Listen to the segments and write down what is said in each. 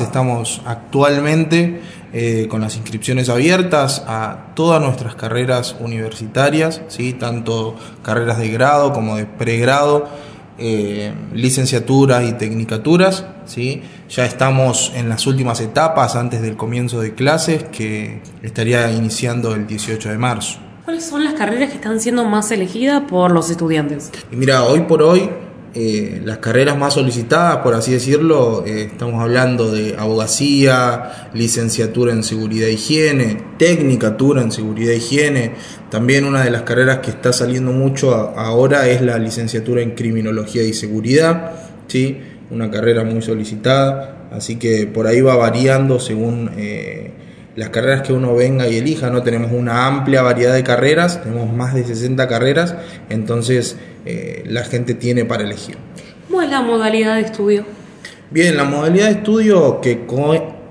Estamos actualmente eh, con las inscripciones abiertas a todas nuestras carreras universitarias, ¿sí? tanto carreras de grado como de pregrado, eh, licenciaturas y tecnicaturas. ¿sí? Ya estamos en las últimas etapas antes del comienzo de clases que estaría iniciando el 18 de marzo. ¿Cuáles son las carreras que están siendo más elegidas por los estudiantes? Y mira, hoy por hoy eh, las carreras más solicitadas, por así decirlo, eh, estamos hablando de abogacía, licenciatura en seguridad e higiene, tecnicatura en seguridad e higiene. También una de las carreras que está saliendo mucho ahora es la licenciatura en criminología y seguridad, ¿sí? una carrera muy solicitada, así que por ahí va variando según... Eh, las carreras que uno venga y elija, ¿no? Tenemos una amplia variedad de carreras, tenemos más de 60 carreras, entonces eh, la gente tiene para elegir. ¿Cómo es la modalidad de estudio? Bien, la modalidad de estudio que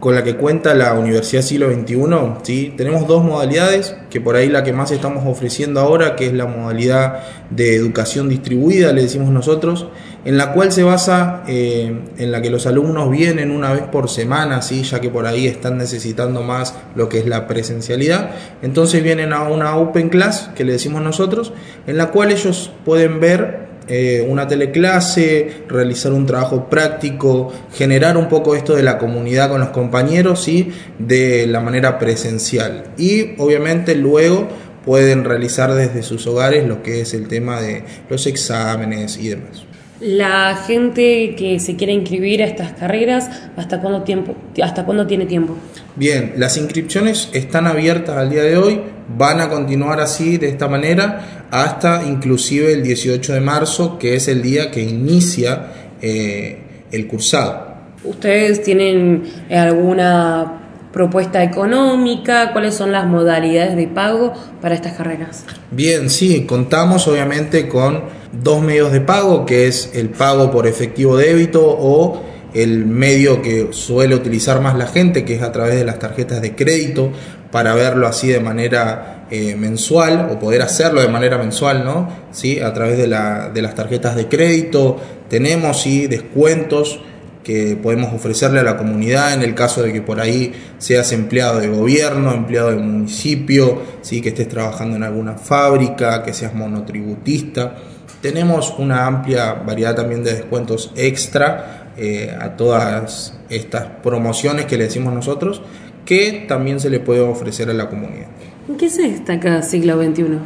con la que cuenta la Universidad Siglo XXI, ¿sí? tenemos dos modalidades, que por ahí la que más estamos ofreciendo ahora, que es la modalidad de educación distribuida, le decimos nosotros, en la cual se basa eh, en la que los alumnos vienen una vez por semana, ¿sí? ya que por ahí están necesitando más lo que es la presencialidad, entonces vienen a una Open Class, que le decimos nosotros, en la cual ellos pueden ver eh, una teleclase, realizar un trabajo práctico, generar un poco esto de la comunidad con los compañeros, ¿sí? de la manera presencial. Y obviamente luego pueden realizar desde sus hogares lo que es el tema de los exámenes y demás. La gente que se quiere inscribir a estas carreras, ¿hasta cuándo, tiempo, ¿hasta cuándo tiene tiempo? Bien, las inscripciones están abiertas al día de hoy, van a continuar así, de esta manera, hasta inclusive el 18 de marzo, que es el día que inicia eh, el cursado. ¿Ustedes tienen alguna propuesta económica? ¿Cuáles son las modalidades de pago para estas carreras? Bien, sí, contamos obviamente con dos medios de pago, que es el pago por efectivo débito o el medio que suele utilizar más la gente, que es a través de las tarjetas de crédito, para verlo así de manera eh, mensual o poder hacerlo de manera mensual, ¿no? ¿Sí? A través de, la, de las tarjetas de crédito tenemos ¿sí? descuentos que podemos ofrecerle a la comunidad en el caso de que por ahí seas empleado de gobierno, empleado de municipio, ¿sí? que estés trabajando en alguna fábrica, que seas monotributista. Tenemos una amplia variedad también de descuentos extra eh, a todas estas promociones que le decimos nosotros, que también se le puede ofrecer a la comunidad. ¿En qué se destaca siglo XXI?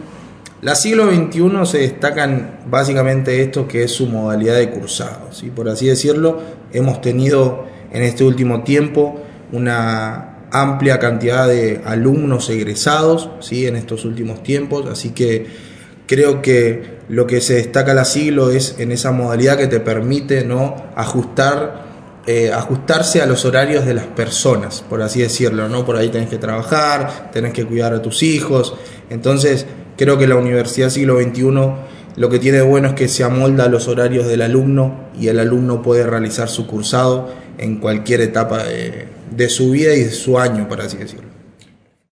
La siglo XXI se destacan básicamente esto que es su modalidad de cursado. ¿sí? Por así decirlo, hemos tenido en este último tiempo una amplia cantidad de alumnos egresados ¿sí? en estos últimos tiempos, así que creo que lo que se destaca la siglo es en esa modalidad que te permite ¿no? ajustar eh, ajustarse a los horarios de las personas, por así decirlo, ¿no? Por ahí tenés que trabajar, tenés que cuidar a tus hijos. Entonces, creo que la Universidad Siglo XXI lo que tiene de bueno es que se amolda a los horarios del alumno y el alumno puede realizar su cursado en cualquier etapa de, de su vida y de su año, por así decirlo.